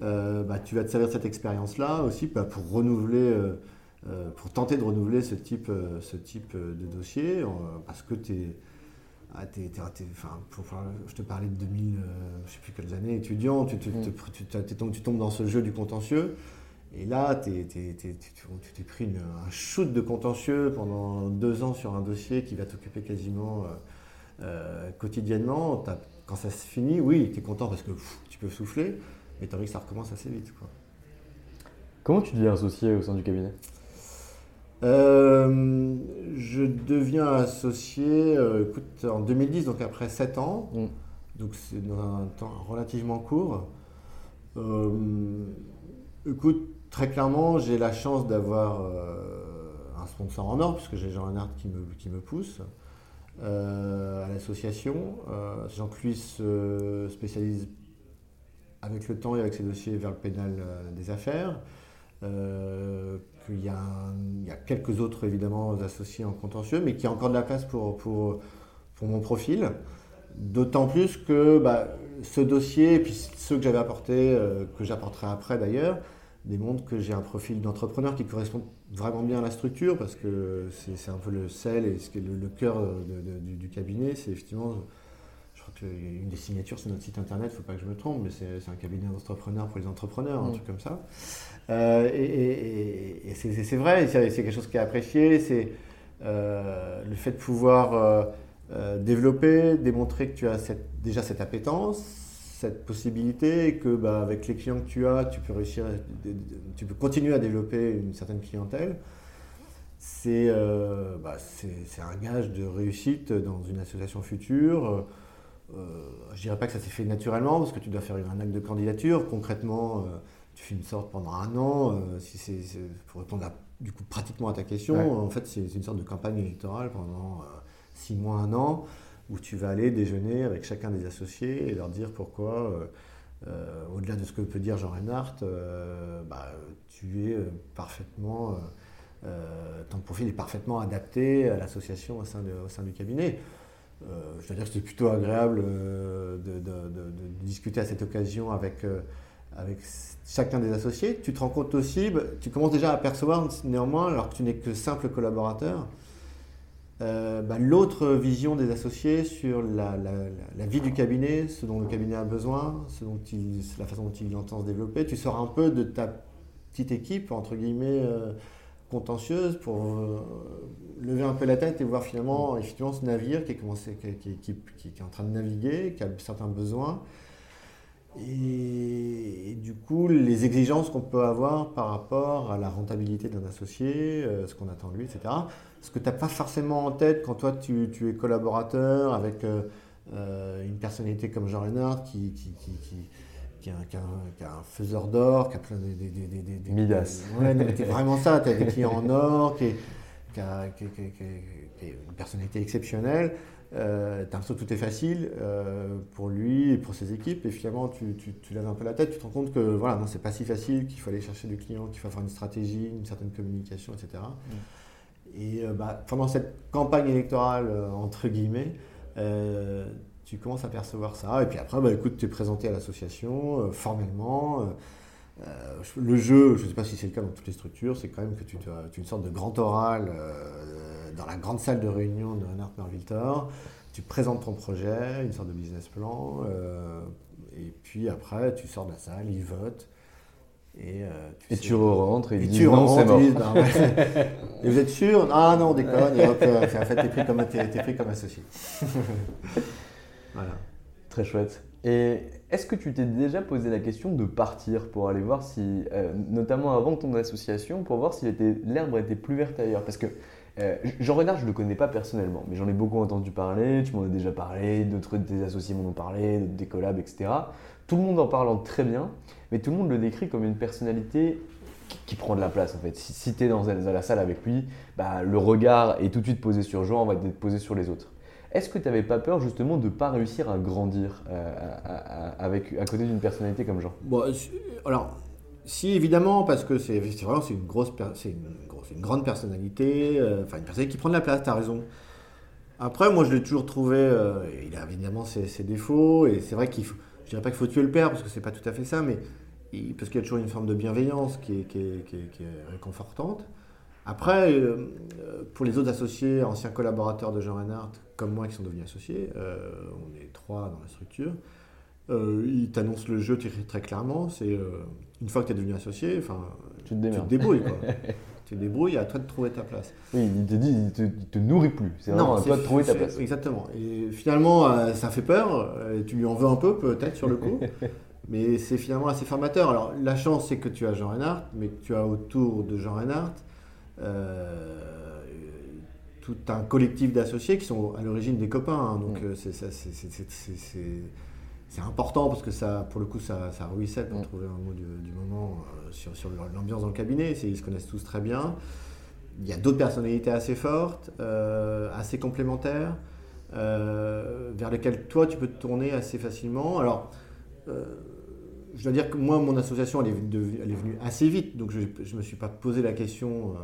Bah, tu vas te servir de cette expérience-là aussi bah, pour renouveler, pour tenter de renouveler ce type, ce type de dossier, parce que tu es ah, je te parlais de 2000, euh, je sais plus quelles années, étudiant, tu, tombes dans ce jeu du contentieux. Et là, tu t'es pris un shoot de contentieux pendant deux ans sur un dossier qui va t'occuper quasiment euh, euh, quotidiennement. Quand ça se finit, oui, tu es content parce que tu peux souffler, as envie que ça recommence assez vite. Quoi. Comment tu deviens associé au sein du cabinet? Euh, je deviens associé euh, écoute, en 2010, donc après 7 ans. Mm. Donc c'est dans un temps relativement court. Euh, écoute, très clairement, j'ai la chance d'avoir un sponsor en or, puisque j'ai Jean Renard qui me, qui me pousse. à l'association. Jean-Claude se spécialise avec le temps et avec ses dossiers vers le pénal des affaires. il, y a il y a quelques autres évidemment associés en contentieux, mais qu'il y a encore de la place pour, mon profil. D'autant plus que bah, ce dossier, et puis ceux que j'avais apportés, euh, que j'apporterai après d'ailleurs, démontrent que j'ai un profil d'entrepreneur qui correspond vraiment bien à la structure, parce que c'est un peu le sel et ce qui est le, cœur du, cabinet. C'est effectivement, qu'une des signatures sur notre site internet, il ne faut pas que je me trompe, mais c'est un cabinet d'entrepreneurs pour les entrepreneurs, un mmh. truc comme ça. Euh, et, c'est vrai, c'est quelque chose qui est apprécié, c'est euh, le fait de pouvoir euh, développer, démontrer que tu as déjà cette appétence, cette possibilité, et que bah, avec les clients que tu as, tu peux réussir, tu peux continuer à développer une certaine clientèle. C'est euh, bah, un gage de réussite dans une association future. Euh, je dirais pas que ça s'est fait naturellement parce que tu dois faire un acte de candidature. Concrètement, euh, tu fais une sorte pendant un an. si c'est pour répondre du coup pratiquement à ta question, en fait, c'est une sorte de campagne électorale pendant six mois, un an, où tu vas aller déjeuner avec chacun des associés et leur dire pourquoi, euh, euh, au-delà de ce que peut dire Jean Reinhardt, euh, bah, tu es parfaitement, ton profil est parfaitement adapté à l'association au sein du cabinet. Que c'était plutôt agréable de, discuter à cette occasion avec, avec chacun des associés. Tu te rends compte aussi, bah, tu commences déjà à percevoir néanmoins, alors que tu n'es que simple collaborateur, euh, bah, l'autre vision des associés sur la, vie du cabinet, ce dont le cabinet a besoin, ce dont la façon dont il entend se développer. Tu sors un peu de ta petite équipe, entre guillemets, euh, contentieuse pour euh, lever un peu la tête et voir finalement effectivement ce navire qui est, en train de naviguer, qui a certains besoins. Et, du coup, les exigences qu'on peut avoir par rapport à la rentabilité d'un associé, ce qu'on attend de lui, etc ce que tu n'as pas forcément en tête quand toi tu, es collaborateur avec euh, euh, une personnalité comme Jean Renard qui, qui, qui, a, un, faiseur d'or, qui a plein de. Des, Midas. Ouais, c'est vraiment ça, tu as des clients en or, qui, a, une personnalité exceptionnelle. Euh, as l'impression que tout est facile euh, pour lui et pour ses équipes, et finalement tu, tu, tu, laves un peu la tête, tu te rends compte que voilà, non, c'est pas si facile, qu'il faut aller chercher du client, qu'il faut faire une stratégie, une certaine communication, etc. Et euh, bah, pendant cette campagne électorale, euh, entre guillemets, tu commences à percevoir ça. Et puis après, bah, écoute, tu es présenté à l'association formellement. le jeu, je ne sais pas si c'est le cas dans toutes les structures, c'est quand même que tu, as, une sorte de grand oral dans la grande salle de réunion de Renard Merviltor. Tu présentes ton projet, une sorte de business plan. et puis après, tu sors de la salle, ils votent. Et, euh, tu, et tu rentres et, ils disent non, c'est mort. Et vous êtes sûr? Ah non, on déconne. Et hop, euh, en fait, t'es pris, comme, es, pris comme associé. voilà. Très chouette. Et est-ce que tu t'es déjà posé la question de partir pour aller voir si, euh, notamment avant ton association, pour voir si l'herbe était plus verte ailleurs? Parce que Jean Renard, je ne le connais pas personnellement, mais j'en ai beaucoup entendu parler, tu m'en as déjà parlé, d'autres de tes associés m'en ont parlé, des collabs, etc. Tout le monde en parle très bien mais tout le monde le décrit comme une personnalité qui, prend de la place en fait. Si, tu es dans, la salle avec lui, bah, le regard est tout de suite posé sur Jean, on va être posé sur les autres. Est-ce que tu n'avais pas peur justement de ne pas réussir à grandir euh, à, avec, à côté d'une personnalité comme Jean? Bon, Alors, si évidemment, parce que c'est vraiment c'est une, grosse, c'est une, une, grande personnalité, euh, enfin une personnalité qui prend de la place, tu as raison. Après, moi je l'ai toujours trouvé, euh, il a évidemment ses, ses défauts, et c'est vrai qu'il faut je dirais pas qu'il faut tuer le père, parce que c'est pas tout à fait ça, mais parce qu'il y a toujours une forme de bienveillance qui est, réconfortante. Après, euh, pour les autres associés, anciens collaborateurs de Jean Reinhardt, comme moi qui sont devenus associés, euh, on est trois dans la structure, euh, ils t'annoncent le jeu très, clairement. C'est une fois que tu es devenu associé, enfin, tu te, tu te débrouilles. Quoi. tu te débrouilles, à toi de trouver ta place. Oui, il te dit, il te, te nourrit plus. C'est vraiment à toi de trouver ta place. Exactement. Et finalement, euh, ça fait peur. Et tu lui en veux un peu, peut-être, sur le coup. mais c'est finalement assez formateur. Alors, la chance, c'est que tu as Jean Reinhardt, mais que tu as autour de Jean Reinhardt euh, tout un collectif d'associés qui sont à l'origine des copains. Hein. donc, euh, c'est important parce que ça, pour le coup, ça, ça ruisselle pour mm. trouver un mot du, moment euh, sur, sur l'ambiance dans le cabinet. Ils se connaissent tous très bien. il y a d'autres personnalités assez fortes, assez complémentaires, vers lesquelles toi tu peux te tourner assez facilement. Alors, je dois dire que moi, mon association, elle est, elle est venue assez vite, donc je ne me suis pas posé la question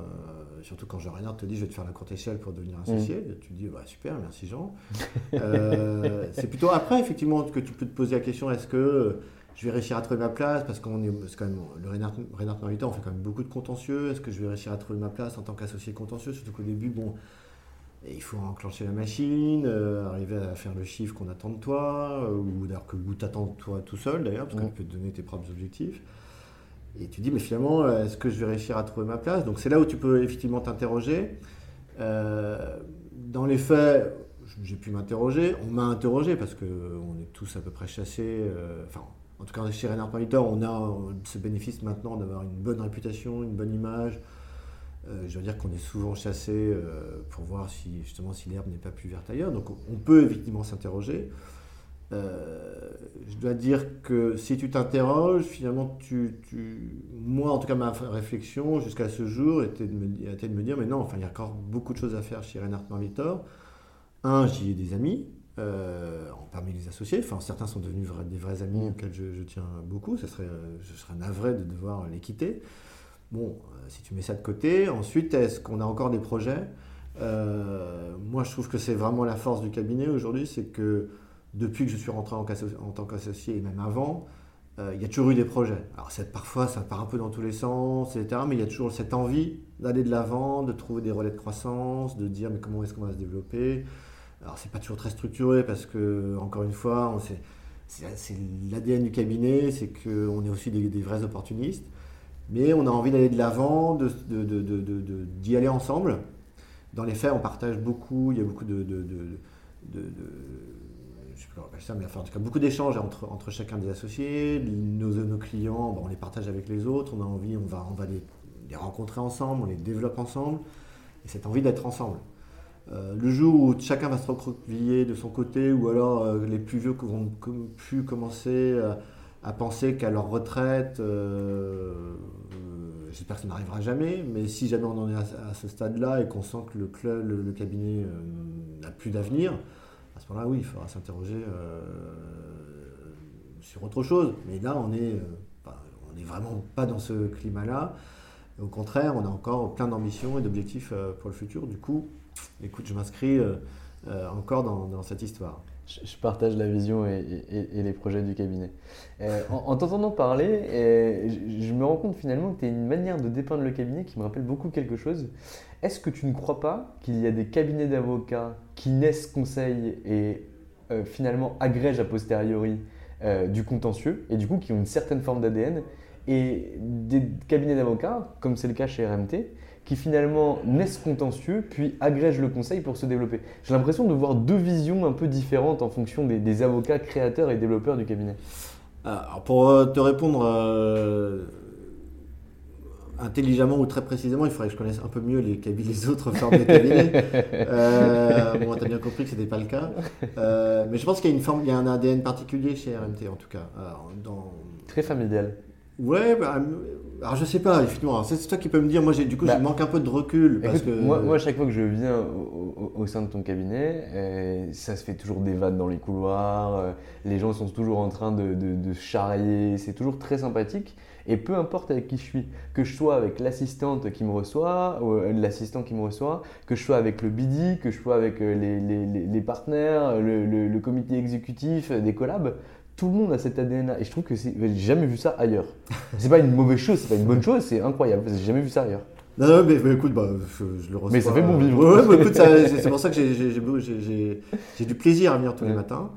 surtout quand Jean Reynard te dit je vais te faire la courte échelle pour devenir associé, mm. tu te dis bah, super, merci Jean. Euh, c'est plutôt après effectivement que tu peux te poser la question est-ce que je vais réussir à trouver ma place? Parce qu'on est, quand même le Reynard, Reynard on fait quand même beaucoup de contentieux. Est-ce que je vais réussir à trouver ma place en tant qu'associé contentieux? Surtout qu'au début, bon, il faut enclencher la machine, euh, arriver à faire le chiffre qu'on attend de toi, euh, ou d'ailleurs que tu attends toi tout seul d'ailleurs, parce que mm. tu peux te donner tes propres objectifs. Et tu dis, mais finalement, euh, est-ce que je vais réussir à trouver ma place? Donc c'est là où tu peux effectivement t'interroger. Euh, dans les faits, j'ai pu m'interroger. On m'a interrogé parce qu'on est tous à peu près chassés. Enfin, en tout cas, chez Renard on a ce bénéfice maintenant d'avoir une bonne réputation, une bonne image. Je veux dire qu'on est souvent chassé pour voir si justement si l'herbe n'est pas plus verte ailleurs. Donc on peut effectivement s'interroger. Euh, je dois dire que si tu t'interroges, finalement, tu, moi, en tout cas, ma réflexion jusqu'à ce jour était de, me, de me dire, mais non, enfin, il y a encore beaucoup de choses à faire chez Reinhard Marvitor. Un, j'y ai des amis, euh, parmi les associés. Enfin, certains sont devenus des vrais amis auxquels je, tiens beaucoup. Ce serait, je serais navré de devoir les quitter. Bon, euh, si tu mets ça de côté, ensuite, est-ce qu'on a encore des projets Moi, je trouve que c'est vraiment la force du cabinet aujourd'hui, c'est que depuis que je suis rentré en, tant qu'associé et même avant, euh, il y a toujours eu des projets. Alors parfois ça part un peu dans tous les sens, etc. Mais il y a toujours cette envie d'aller de l'avant, de trouver des relais de croissance, de dire mais comment est-ce qu'on va se développer? Alors c'est pas toujours très structuré parce que encore une fois, c'est l'ADN du cabinet, c'est qu'on est aussi des, vrais opportunistes. Mais on a envie d'aller de l'avant, d'y aller ensemble. Dans les faits, on partage beaucoup, il y a beaucoup de ça, mais en tout cas, beaucoup d'échanges entre, chacun des associés. Nos, clients, on les partage avec les autres. On a envie, on va, les, rencontrer ensemble, on les développe ensemble. Et cette envie d'être ensemble. Euh, le jour où chacun va se recroqueviller de son côté, ou alors euh, les plus vieux vont pu commencer à penser qu'à leur retraite, euh, j'espère que ça n'arrivera jamais, mais si jamais on en est à, ce stade-là et qu'on sent que le, club, le cabinet n'a plus d'avenir, à ce moment-là, oui, il faudra s'interroger euh, sur autre chose. Mais là, on est, euh, on n'est vraiment pas dans ce climat-là. Au contraire, on a encore plein d'ambitions et d'objectifs euh, pour le futur. Du coup, écoute, je m'inscris encore dans, cette histoire. Je partage la vision et, les projets du cabinet. en, t'entendant parler, je, me rends compte finalement que tu as une manière de dépeindre le cabinet qui me rappelle beaucoup quelque chose. Est-ce que tu ne crois pas qu'il y a des cabinets d'avocats qui naissent conseil et euh, finalement agrègent a posteriori euh, du contentieux et du coup qui ont une certaine forme d'ADN et des cabinets d'avocats, comme c'est le cas chez RMT, qui finalement naissent contentieux puis agrègent le conseil pour se développer. J'ai l'impression de voir deux visions un peu différentes en fonction des, avocats créateurs et développeurs du cabinet. Alors pour euh, te répondre intelligemment ou très précisément, il faudrait que je connaisse un peu mieux les, les autres formes de cabinets. euh, bon, tu as bien compris que ce n'était pas le cas. Euh, mais je pense qu'il y a une forme, il y a un ADN particulier chez RMT en tout cas. dans... Très familial. Ouais, bah, alors je sais pas, effectivement. C'est toi qui peux me dire. Moi, du coup, je bah, manque un peu de recul. Parce que... moi, moi, à chaque fois que je viens au, sein de ton cabinet, euh, ça se fait toujours des vannes dans les couloirs. Euh, les gens sont toujours en train de, de, de charrier. C'est toujours très sympathique. Et peu importe avec qui je suis, que je sois avec l'assistante qui me reçoit, ou euh, l'assistant qui me reçoit, que je sois avec le BIDI, que je sois avec euh, les, les, les partenaires, le, le, comité exécutif, des collabs, tout le monde a cet ADN-là. Et je trouve que j'ai jamais vu ça ailleurs. C'est pas une mauvaise chose, c'est pas une bonne chose, c'est incroyable. J'ai jamais vu ça ailleurs. Non, non mais, écoute, bah, je, le reçois. Mais ça fait bon vivre. Ouais, écoute, c'est pour ça que j'ai du plaisir à venir tous les matins.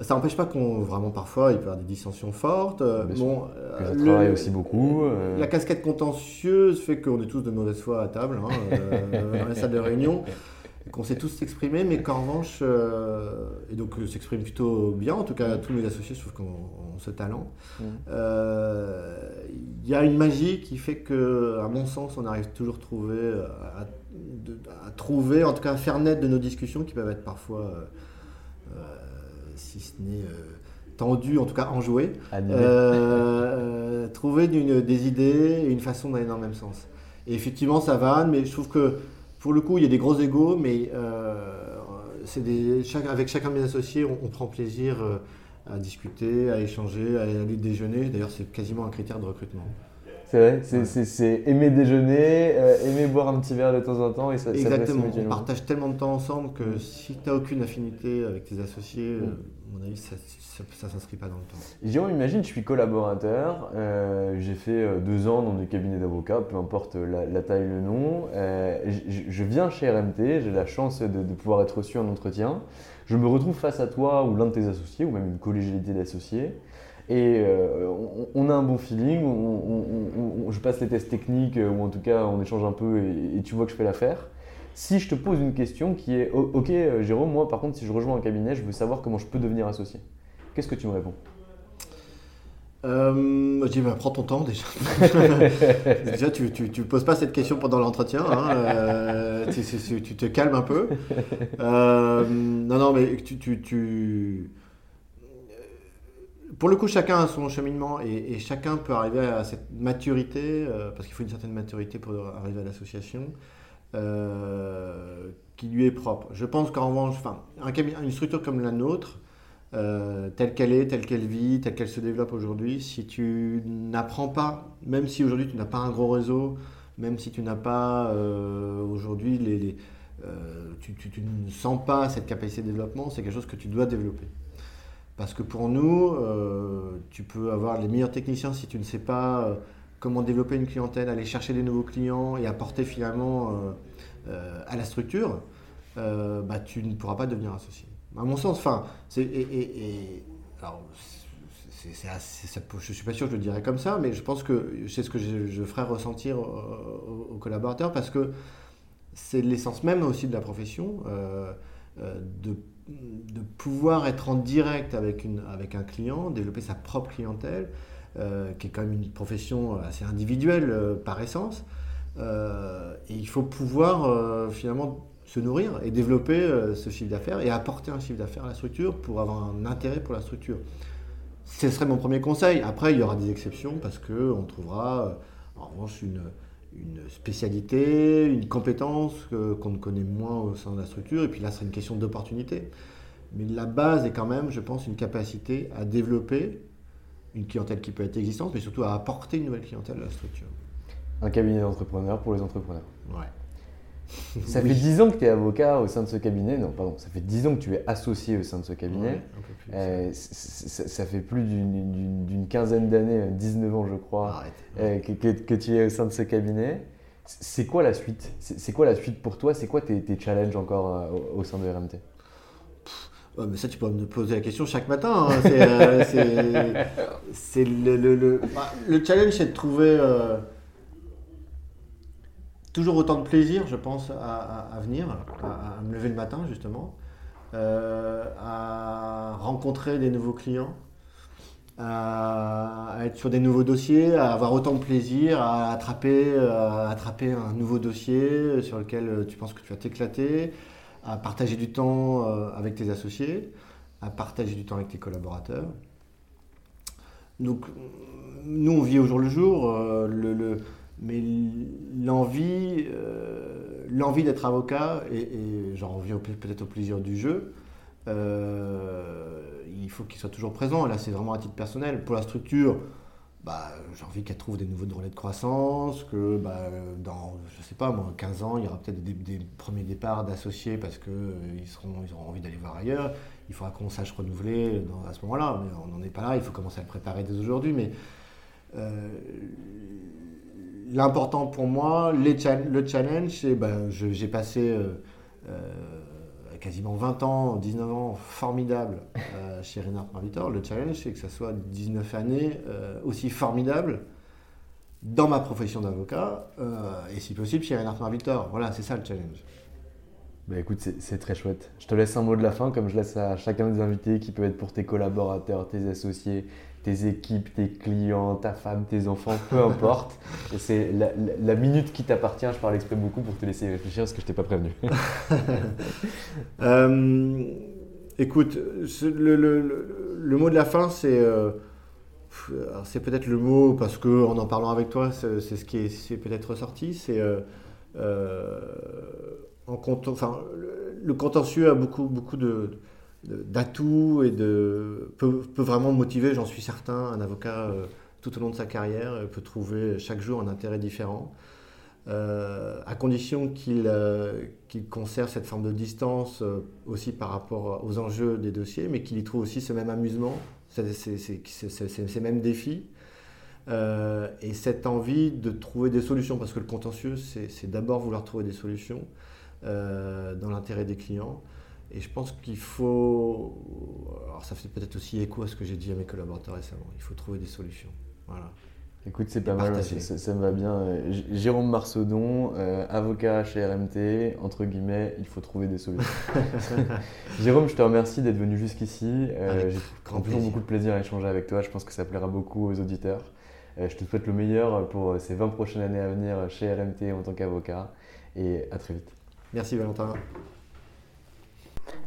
Ça n'empêche pas qu'on vraiment parfois il peut y avoir des dissensions fortes. bon, que ça travaille aussi beaucoup. Euh. La casquette contentieuse fait qu'on est tous de mauvaise foi à table, hein, euh, dans la salle de réunion, qu'on sait tous s'exprimer, mais qu'en revanche, euh, et donc s'exprime plutôt bien, en tout cas tous mes associés, je trouve qu'on a ce talent. Mm. Il y a une magie qui fait que, à mon sens, on arrive toujours trouver, à, à, trouver, en tout cas à faire naître de nos discussions qui peuvent être parfois si ce n'est euh, tendu, en tout cas enjoué, euh, euh, trouver des idées et une façon d'aller dans le même sens. Et effectivement, ça va, mais je trouve que pour le coup, il y a des gros égaux, mais euh, avec chacun de mes associés, on, on prend plaisir euh, à discuter, à échanger, à aller déjeuner. D'ailleurs, c'est quasiment un critère de recrutement. C'est vrai, c'est Ouais. c'est- c'est aimer déjeuner, euh, aimer boire un petit verre de temps en temps et ça, ça Exactement, passe on partage tellement de temps ensemble que si tu n'as aucune affinité avec tes associés, euh, à mon avis, ça ne s'inscrit pas dans le temps. Jérôme, imagine, je suis collaborateur, euh, j'ai fait deux ans dans des cabinets d'avocats, peu importe la, la taille, le nom. je, je viens chez RMT, j'ai la chance de, de pouvoir être reçu en entretien. Je me retrouve face à toi ou l'un de tes associés, ou même une collégialité d'associés. Et euh, on, on a un bon feeling, on- je passe les tests techniques, euh, ou en tout cas on échange un peu et, et tu vois que je fais l'affaire. Si je te pose une question qui est, O- ok euh, Jérôme, moi par contre si je rejoins un cabinet, je veux savoir comment je peux devenir associé. Qu'est-ce que tu me réponds? Euh, je dis, bah, prends ton temps déjà. déjà, tu ne poses pas cette question pendant l'entretien. hein, euh, tu, tu- tu te calmes un peu. Euh, non, non, mais tu, tu- tu- Pour le coup, chacun a son cheminement et, chacun peut arriver à cette maturité, euh, parce qu'il faut une certaine maturité pour arriver à l'association, euh, qui lui est propre. Je pense qu'en revanche, enfin, une structure comme la nôtre, euh, telle qu'elle est, telle qu'elle vit, telle qu'elle se développe aujourd'hui, si tu n'apprends pas, même si aujourd'hui tu n'as pas un gros réseau, même si tu n'as pas aujourd'hui les, tu, tu- tu ne sens pas cette capacité de développement, c'est quelque chose que tu dois développer. Parce que pour nous, euh, tu peux avoir les meilleurs techniciens si tu ne sais pas euh, comment développer une clientèle, aller chercher des nouveaux clients et apporter finalement euh, à la structure, bah, tu ne pourras pas devenir associé. À mon sens, enfin, et, alors, je suis pas sûr que je le dirais comme ça, mais je pense que c'est ce que je, je ferai ressentir aux, aux collaborateurs parce que c'est l'essence même aussi de la profession, de, de pouvoir être en direct avec, une, avec un client, développer sa propre clientèle, euh, qui est quand même une profession assez individuelle euh, par essence. Euh, et il faut pouvoir euh, finalement se nourrir et développer euh, ce chiffre d'affaires et apporter un chiffre d'affaires à la structure pour avoir un intérêt pour la structure. Ce serait mon premier conseil. Après, il y aura des exceptions parce qu'on trouvera euh, en revanche une, une spécialité, une compétence qu'on ne connaît moins au sein de la structure. Et puis là, c'est une question d'opportunité. Mais la base est quand même, je pense, une capacité à développer une clientèle qui peut être existante, mais surtout à apporter une nouvelle clientèle à la structure. Un cabinet d'entrepreneurs pour les entrepreneurs. Ouais. Ça Oui. fait 10 ans que tu es avocat au sein de ce cabinet. Non, pardon, ça fait 10 ans que tu es associé au sein de ce cabinet. Ouais. Euh, ça, ça fait plus d'une- quinzaine d'années, euh, 19 ans je crois, Arrête. euh, que, que- que tu es au sein de ce cabinet. C'est quoi la suite? C'est quoi la suite pour toi? C'est quoi tes, tes challenges encore euh, au, sein de RMT Ouais, mais ça, tu peux me poser la question chaque matin. hein. C'est, euh, c'est- c'est le, le, le- bah, le challenge, c'est de trouver euh, toujours autant de plaisir, je pense, à, venir, à, me lever le matin, justement, euh, à rencontrer des nouveaux clients, à, être sur des nouveaux dossiers, à avoir autant de plaisir, à attraper, à attraper un nouveau dossier sur lequel euh, tu penses que tu vas t'éclater, à partager du temps euh, avec tes associés, à partager du temps avec tes collaborateurs. Donc, nous, on vit au jour le jour, euh, mais l'envie, euh, l'envie d'être avocat, et, et j'en reviens peut-être au plaisir du jeu, euh, il faut qu'il soit toujours présent. Et là, c'est vraiment à titre personnel. Pour la structure, bah, j'ai envie qu'elle trouve des nouveaux relais de croissance, que bah, dans, je sais pas, moi, 15 ans, il y aura peut-être des, premiers départs d'associés parce qu'ils seront, ils auront envie d'aller voir ailleurs. Il faudra qu'on sache renouveler à ce moment-là, mais on n'en est pas là, il faut commencer à le préparer dès aujourd'hui. Mais euh, l'important pour moi, le challenge, c'est ben, j'ai passé euh, euh, quasiment 20 ans, 19 ans formidables euh, chez Renard Marvitor. Le challenge, c'est que ça soit 19 années aussi formidables dans ma profession d'avocat et si possible chez Renard Marvitor. Voilà, c'est ça le challenge. Bah écoute, c'est très chouette. Je te laisse un mot de la fin, comme je laisse à chacun des invités, qui peut être pour tes collaborateurs, tes associés, tes équipes, tes clients, ta femme, tes enfants, peu importe. Et c'est la, la- la minute qui t'appartient. Je parle exprès beaucoup pour te laisser réfléchir parce que je t'ai pas prévenu. Euh, écoute, le, le- le- le mot de la fin, c'est euh, c'est peut-être le mot parce que en en parlant avec toi, c'est ce qui est, peut-être ressorti. C'est en enfin, le, contentieux a beaucoup, beaucoup de, d'atouts et de peut, vraiment motiver, j'en suis certain, un avocat tout au long de sa carrière, peut trouver chaque jour un intérêt différent. Euh, à condition euh, qu'il conserve cette forme de distance euh, aussi par rapport aux enjeux des dossiers, mais qu'il y trouve aussi ce même amusement, ces mêmes défis, et cette envie de trouver des solutions, parce que le contentieux, c'est d'abord vouloir trouver des solutions dans l'intérêt des clients. Et je pense qu'il faut, alors ça fait peut-être aussi écho à ce que j'ai dit à mes collaborateurs récemment, il faut trouver des solutions. Voilà. Écoute, c'est pas mal, ça, ça, me va bien. Jérôme Marcedon, euh, avocat chez RMT, entre guillemets, il faut trouver des solutions. Jérôme, je te remercie d'être venu jusqu'ici. Euh, J'ai toujours beaucoup de plaisir à échanger avec toi. Je pense que ça plaira beaucoup aux auditeurs. Euh, je te souhaite le meilleur pour ces 20 prochaines années à venir chez RMT en tant qu'avocat. Et à très vite. Merci Valentin.